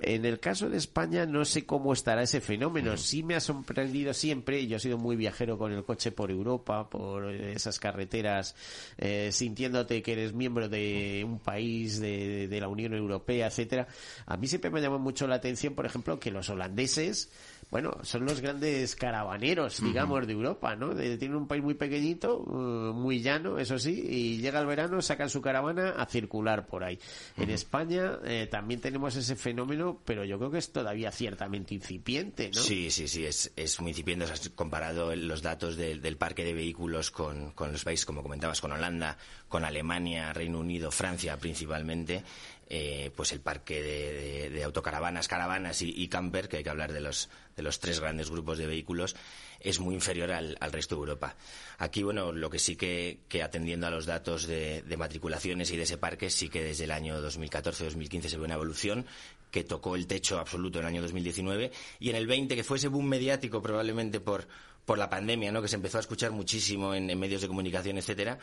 Speaker 1: En el caso de España no sé cómo estará ese fenómeno. Sí me ha sorprendido siempre, yo he sido muy viajero con el coche por Europa, por esas carreteras, eh, sintiéndote que eres miembro de un país de, de la Unión Europea, etcétera. A mí siempre me llama mucho la atención, por ejemplo, que los holandeses bueno, son los grandes caravaneros, digamos, de Europa, ¿no? tienen un país muy pequeñito, uh, muy llano, eso sí, y llega el verano, sacan su caravana a circular por ahí. En España eh, también tenemos ese fenómeno, pero yo creo que es todavía ciertamente incipiente, ¿no?
Speaker 10: Sí, sí, sí, es, es muy incipiente. Has comparado los datos del parque de vehículos con, con los países, como comentabas, con Holanda, con Alemania, Reino Unido, Francia principalmente. Eh, pues el parque de, autocaravanas, caravanas y, camper, que hay que hablar de los, de los tres grandes grupos de vehículos, es muy inferior al, resto de Europa. Aquí, bueno, lo que sí que, atendiendo a los datos de, matriculaciones y de ese parque, sí que desde el año 2014-2015 se ve una evolución que tocó el techo absoluto en el año 2019 y en el 20, que fue ese boom mediático probablemente por, por la pandemia, ¿no? que se empezó a escuchar muchísimo en medios de comunicación, etcétera,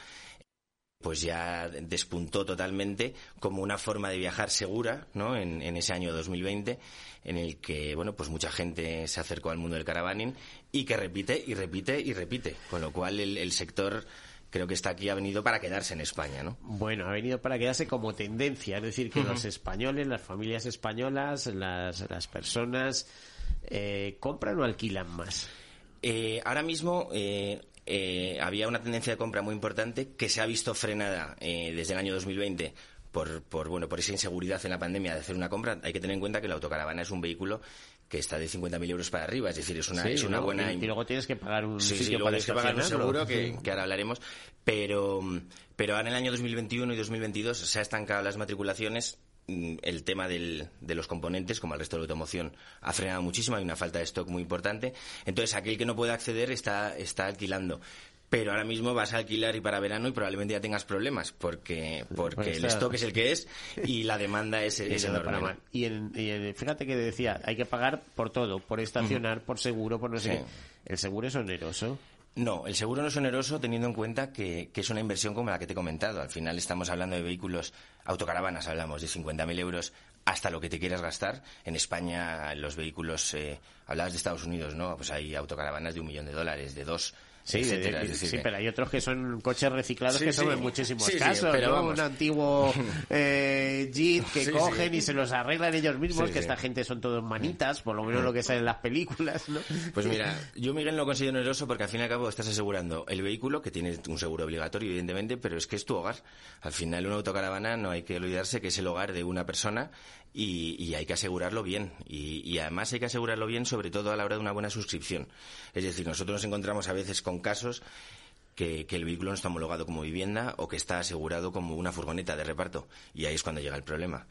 Speaker 10: pues ya despuntó totalmente como una forma de viajar segura, ¿no? En, ese año 2020, en el que, bueno, pues mucha gente se acercó al mundo del caravaning y que repite y repite y repite, con lo cual el, sector creo que está aquí, ha venido para quedarse en España, ¿no?
Speaker 1: Bueno, ha venido para quedarse como tendencia, es decir, que los españoles, las familias españolas, las, las personas, eh, ¿compran o alquilan más?
Speaker 10: Eh, ahora mismo eh, eh, había una tendencia de compra muy importante que se ha visto frenada eh, desde el año 2020 por, por, bueno, por esa inseguridad en la pandemia de hacer una compra. Hay que tener en cuenta que la autocaravana es un vehículo que está de 50.000 euros para arriba, es decir, es una, es una buena...
Speaker 1: Y, luego tienes que pagar un
Speaker 10: sí,
Speaker 1: sitio
Speaker 10: sí,
Speaker 1: para
Speaker 10: que pagar un seguro, que, que, ahora hablaremos, pero, pero ahora en el año 2021 y 2022 se han estancado las matriculaciones el tema del, de los componentes, como el resto de la automoción, ha frenado muchísimo, hay una falta de stock muy importante. Entonces, aquel que no puede acceder está, está alquilando pero ahora mismo vas a alquilar y para verano y probablemente ya tengas problemas porque porque pues el stock es el que es y la demanda es, es enorme.
Speaker 1: Y, fíjate que decía, hay que pagar por todo, por estacionar, por seguro, por no sé qué. ¿El seguro es oneroso?
Speaker 10: No, el seguro no es oneroso teniendo en cuenta que, es una inversión como la que te he comentado. Al final estamos hablando de vehículos, autocaravanas, hablamos de 50.000 euros hasta lo que te quieras gastar. En España los vehículos, eh, hablabas de Estados Unidos, ¿no? Pues hay autocaravanas de un millón de dólares, de dos
Speaker 1: Sí, sí, pero hay otros que son coches reciclados que son en muchísimos casos, pero Un antiguo eh, Jeep que cogen y se los arreglan ellos mismos, que esta gente son todos manitas, por lo menos lo que sale en las películas, ¿no?
Speaker 10: Pues mira, yo Miguel lo considero oneroso porque al fin y al cabo estás asegurando el vehículo, que tiene un seguro obligatorio, evidentemente, pero es que es tu hogar. Al final, una autocaravana no hay que olvidarse que es el hogar de una persona y, hay que asegurarlo bien. Y, además hay que asegurarlo bien, sobre todo a la hora de una buena suscripción. Es decir, nosotros nos encontramos a veces con casos que, que, el vehículo no está homologado como vivienda o que está asegurado como una furgoneta de reparto. Y ahí es cuando llega el problema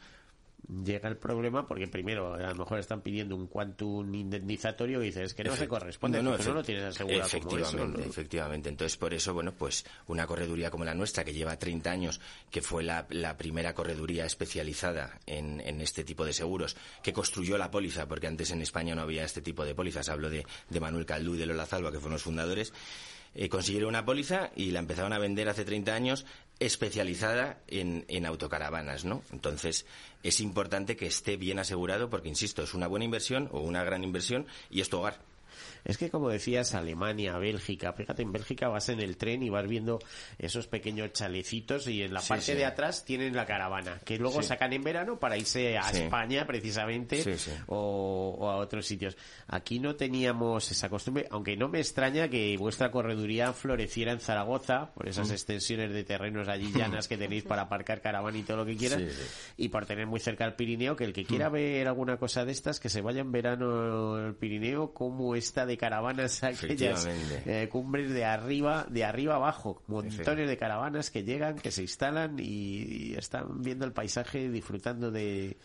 Speaker 1: llega el problema porque primero a lo mejor están pidiendo un quantum indemnizatorio y dices que no se corresponde, no, no, lo tienes asegurado
Speaker 10: efectivamente, efectivamente. Entonces por eso, bueno, pues una correduría como la nuestra que lleva 30 años, que fue la, primera correduría especializada en, este tipo de seguros, que construyó la póliza, porque antes en España no había este tipo de pólizas, hablo de, de Manuel Caldú y de Lola Zalba, que fueron los fundadores, eh, consiguieron una póliza y la empezaron a vender hace 30 años especializada en, en, autocaravanas, ¿no? Entonces, es importante que esté bien asegurado porque, insisto, es una buena inversión o una gran inversión y es tu hogar.
Speaker 1: Es que como decías, Alemania, Bélgica, fíjate, en Bélgica vas en el tren y vas viendo esos pequeños chalecitos y en la parte de atrás tienen la caravana, que luego sacan en verano para irse a España precisamente o, a otros sitios. Aquí no teníamos esa costumbre, aunque no me extraña que vuestra correduría floreciera en Zaragoza por esas mm. extensiones de terrenos allí llanas que tenéis para aparcar caravana y todo lo que quieras y por tener muy cerca el Pirineo, que el que quiera mm. ver alguna cosa de estas, que se vaya en verano al Pirineo como está de caravanas aquellas eh, cumbres de arriba, de arriba abajo, montones de caravanas que llegan, que se instalan y, están viendo el paisaje disfrutando de,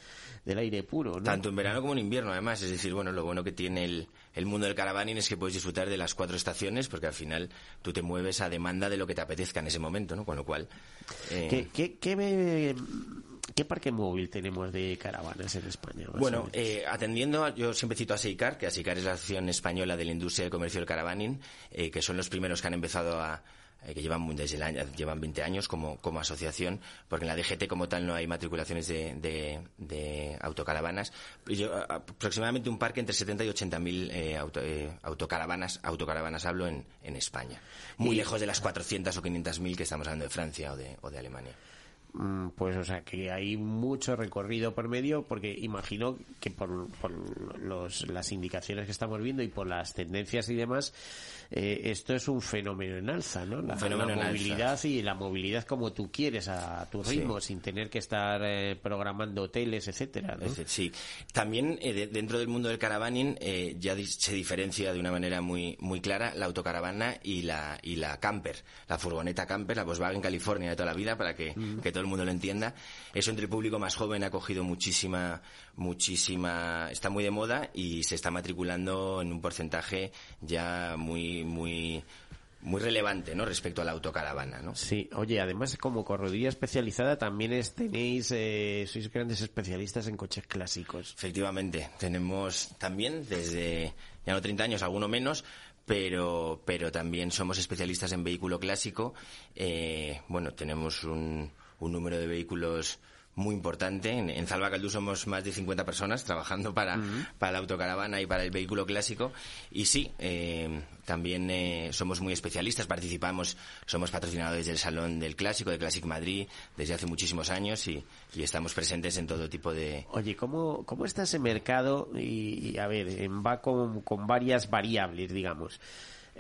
Speaker 1: del aire puro.
Speaker 10: Tanto en verano como en invierno, además. Es decir, bueno, lo bueno que tiene el, el mundo del caravaning es que puedes disfrutar de las cuatro estaciones porque al final tú te mueves a demanda de lo que te apetezca en ese momento, ¿no? Con lo cual...
Speaker 1: Eh... ¿Qué, qué, qué ¿Qué parque móvil tenemos de caravanas en España?
Speaker 10: Bueno, eh, atendiendo, yo siempre cito a SEICAR, que SEICAR es la Asociación Española de la Industria del Comercio del Caravaning, eh, que son los primeros que han empezado a, eh, que llevan desde el año, llevan 20 años como, como asociación, porque en la DGT como tal no hay matriculaciones de, de, autocaravanas. Yo, aproximadamente un parque entre 70 y 80 mil eh, autocaravanas, autocaravanas hablo en, en España. Muy lejos de las 400 o 500 mil que estamos hablando de Francia o de, o de Alemania.
Speaker 1: Mm, pues o sea que hay mucho recorrido por medio porque imagino que por, por los, las indicaciones que estamos viendo y por las tendencias y demás eh, esto es un fenómeno en alza, ¿no? La, movilidad y la movilidad como tú quieres a tu ritmo sin tener que estar eh, programando hoteles, etcétera.
Speaker 10: Sí, también eh, dentro del mundo del caravaning ya se diferencia de una manera muy muy clara la autocaravana y la y la camper, la furgoneta camper, la Volkswagen California de toda la vida para que, que todo el mundo lo entienda. Eso entre el público más joven ha cogido muchísima muchísima está muy de moda y se está matriculando en un porcentaje ya muy muy muy relevante ¿no? respecto a la autocaravana. ¿no?
Speaker 1: Sí, oye, además como corredía especializada también es, tenéis, eh, sois grandes especialistas en coches clásicos.
Speaker 10: Efectivamente, tenemos también desde ya no 30 años, alguno menos, pero, pero también somos especialistas en vehículo clásico. Eh, bueno, tenemos un, un número de vehículos muy importante. En, en Caldú somos más de 50 personas trabajando para, para la autocaravana y para el vehículo clásico. Y sí, eh, también eh, somos muy especialistas, participamos, somos patrocinadores del Salón del Clásico, de Classic Madrid, desde hace muchísimos años y, estamos presentes en todo tipo de...
Speaker 1: Oye, ¿cómo, cómo está ese mercado? Y, a ver, va con, con varias variables, digamos.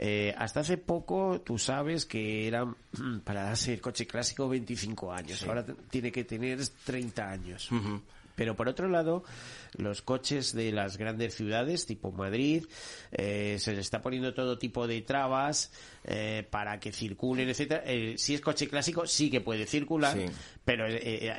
Speaker 1: Eh, hasta hace poco tú sabes que eran para darse el coche clásico 25 años. Ahora tiene que tener 30 años. Pero por otro lado, los coches de las grandes ciudades, tipo Madrid, eh, se les está poniendo todo tipo de trabas eh, para que circulen, etcétera. Eh, si es coche clásico, sí que puede circular, pero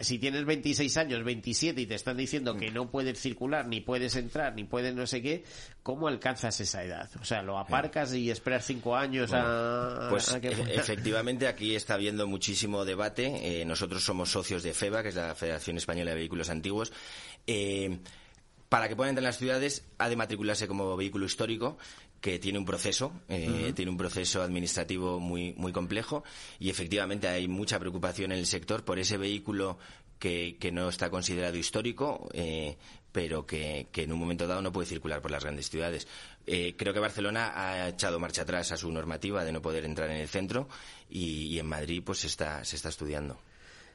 Speaker 1: si tienes 26 años, 27 y te están diciendo que no puedes circular, ni puedes entrar, ni puedes no sé qué, ¿cómo alcanzas esa edad? O sea, ¿lo aparcas y esperas cinco años a,
Speaker 10: Pues e-, efectivamente aquí está habiendo muchísimo debate. nosotros somos socios de FEBA, que es la Federación Española de Vehículos Antiguos. Eh, para que puedan entrar en las ciudades ha de matricularse como vehículo histórico que tiene un proceso, eh, tiene un proceso administrativo muy, muy complejo y efectivamente hay mucha preocupación en el sector por ese vehículo que, no está considerado histórico, eh, pero que, en un momento dado no puede circular por las grandes ciudades. Eh, creo que Barcelona ha echado marcha atrás a su normativa de no poder entrar en el centro y, y en Madrid pues está, se está estudiando.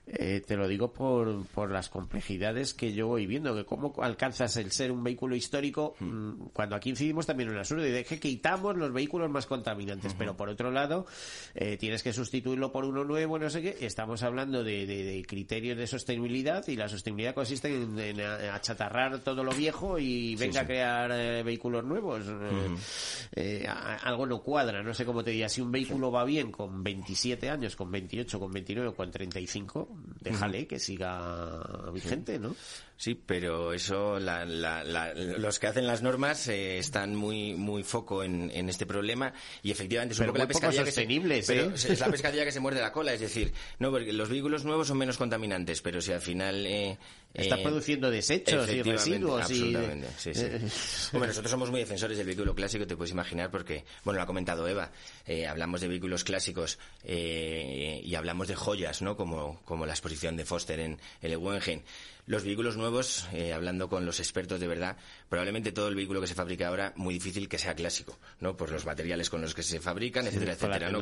Speaker 1: Eh, te lo digo por, por las complejidades que yo voy viendo, que cómo alcanzas el ser un vehículo histórico, hmm. mm, cuando aquí incidimos también en el absurdo, y de que quitamos los vehículos más contaminantes, pero por otro lado, eh, tienes que sustituirlo por uno nuevo, no sé qué, estamos hablando de, de, criterios de sostenibilidad, y la sostenibilidad consiste en, achatarrar todo lo viejo y venga a crear eh, vehículos nuevos. algo no cuadra, no sé cómo te diría, si un vehículo va bien con 27 años, con 28, con 29, con 35, déjale que siga vigente, ¿no?
Speaker 10: Sí, pero eso, los que hacen las normas eh, están muy muy foco en, este problema y efectivamente es un poco la pescadilla que se,
Speaker 1: ¿eh?
Speaker 10: es la pescadilla que se muerde la cola, es decir, no porque los vehículos nuevos son menos contaminantes, pero si al final eh,
Speaker 1: está produciendo desechos y residuos
Speaker 10: absolutamente, sí, sí. nosotros somos muy defensores del vehículo clásico, te puedes imaginar porque, bueno, lo ha comentado Eva, hablamos de vehículos clásicos y hablamos de joyas, ¿no? Como como la exposición de Foster en el Wengen los vehículos nuevos, eh, hablando con los expertos de verdad, probablemente todo el vehículo que se fabrica ahora, muy difícil que sea clásico, ¿no? Por los materiales con los que se fabrican, etcétera, etcétera, ¿no?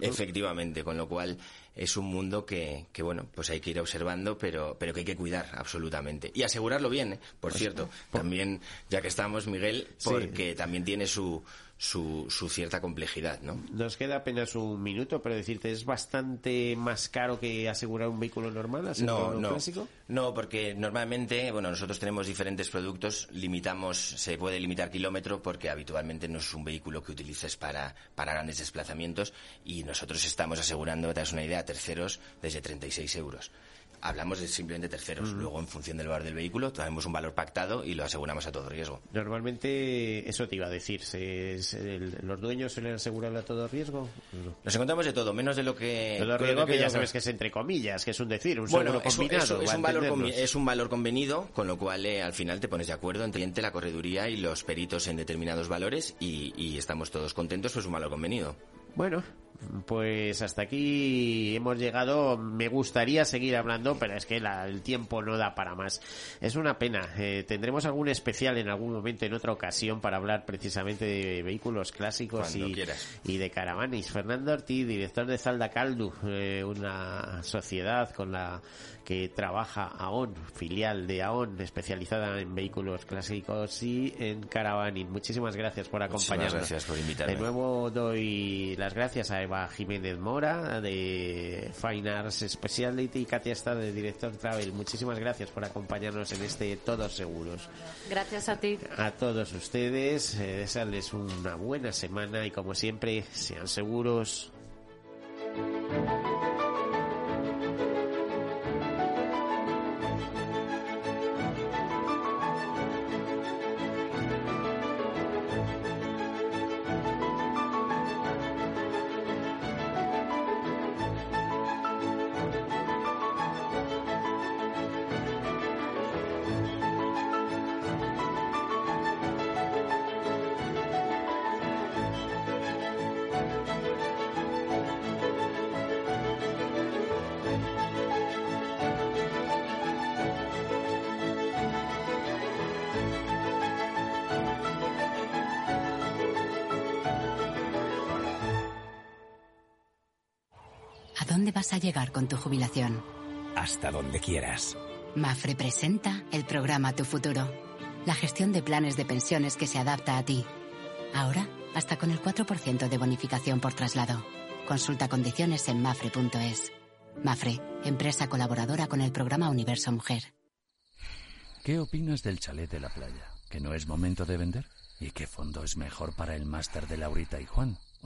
Speaker 10: Efectivamente, con lo cual es un mundo que, que, bueno, pues hay que ir observando, pero, pero que hay que cuidar absolutamente. Y asegurarlo bien, ¿eh? por pues, cierto. También, ya que estamos, Miguel, porque también tiene su, su, su, cierta complejidad, ¿no?
Speaker 1: Nos queda apenas un minuto, pero decirte, ¿es bastante más caro que asegurar un vehículo normal,
Speaker 10: no, no, clásico? No, porque normalmente, bueno, nosotros tenemos diferentes productos, limitamos, se puede limitar kilómetro porque habitualmente no es un vehículo que utilices para, para grandes desplazamientos y nosotros estamos asegurando, te das una idea, a terceros desde 36 euros. Hablamos de simplemente terceros. Luego, en función del valor del vehículo, traemos un valor pactado y lo aseguramos a todo riesgo.
Speaker 1: Normalmente, eso te iba a decir, ¿se- se- el- ¿los dueños suelen asegurarlo a todo riesgo? No.
Speaker 10: Nos encontramos de todo, menos de lo que...
Speaker 1: Todo riesgo que ya
Speaker 10: yo-
Speaker 1: sabes que es entre comillas, que es un decir, un
Speaker 10: Bueno,
Speaker 1: seguro
Speaker 10: es
Speaker 1: combinado.
Speaker 10: es un- es valor es un valor convenido, con lo cual eh, al final te pones de acuerdo entre el cliente, la correduría y los peritos en determinados valores y, y estamos todos contentos, pues un valor convenido.
Speaker 1: Bueno, pues hasta aquí hemos llegado. Me gustaría seguir hablando, pero es que la- el tiempo no da para más. Es una pena. Eh, tendremos algún especial en algún momento, en otra ocasión, para hablar precisamente de vehículos clásicos y, de caravanis. Fernando Ortiz, director de Zalda Caldu, eh, una sociedad con la que trabaja AON, filial de AON, especializada en vehículos clásicos y en caravaning. Muchísimas gracias por
Speaker 10: Muchísimas
Speaker 1: acompañarnos.
Speaker 10: gracias por invitarme.
Speaker 1: De nuevo doy las gracias a Eva Jiménez Mora de Fine Arts Speciality y Katia Está de Director Travel. Muchísimas gracias por acompañarnos en este Todos Seguros.
Speaker 3: Gracias a ti.
Speaker 1: A todos ustedes, eh, desearles una buena semana y como siempre, sean seguros.
Speaker 4: Dónde vas a llegar con tu jubilación?
Speaker 5: Hasta donde quieras.
Speaker 4: Mafre presenta el programa Tu Futuro, la gestión de planes de pensiones que se adapta a ti. Ahora, hasta con el 4% de bonificación por traslado. Consulta condiciones en mafre.es. Mafre, empresa colaboradora con el programa Universo Mujer.
Speaker 6: ¿Qué opinas del chalet de la playa? ¿Que no es momento de vender? ¿Y qué fondo es mejor para el máster de Laurita y Juan?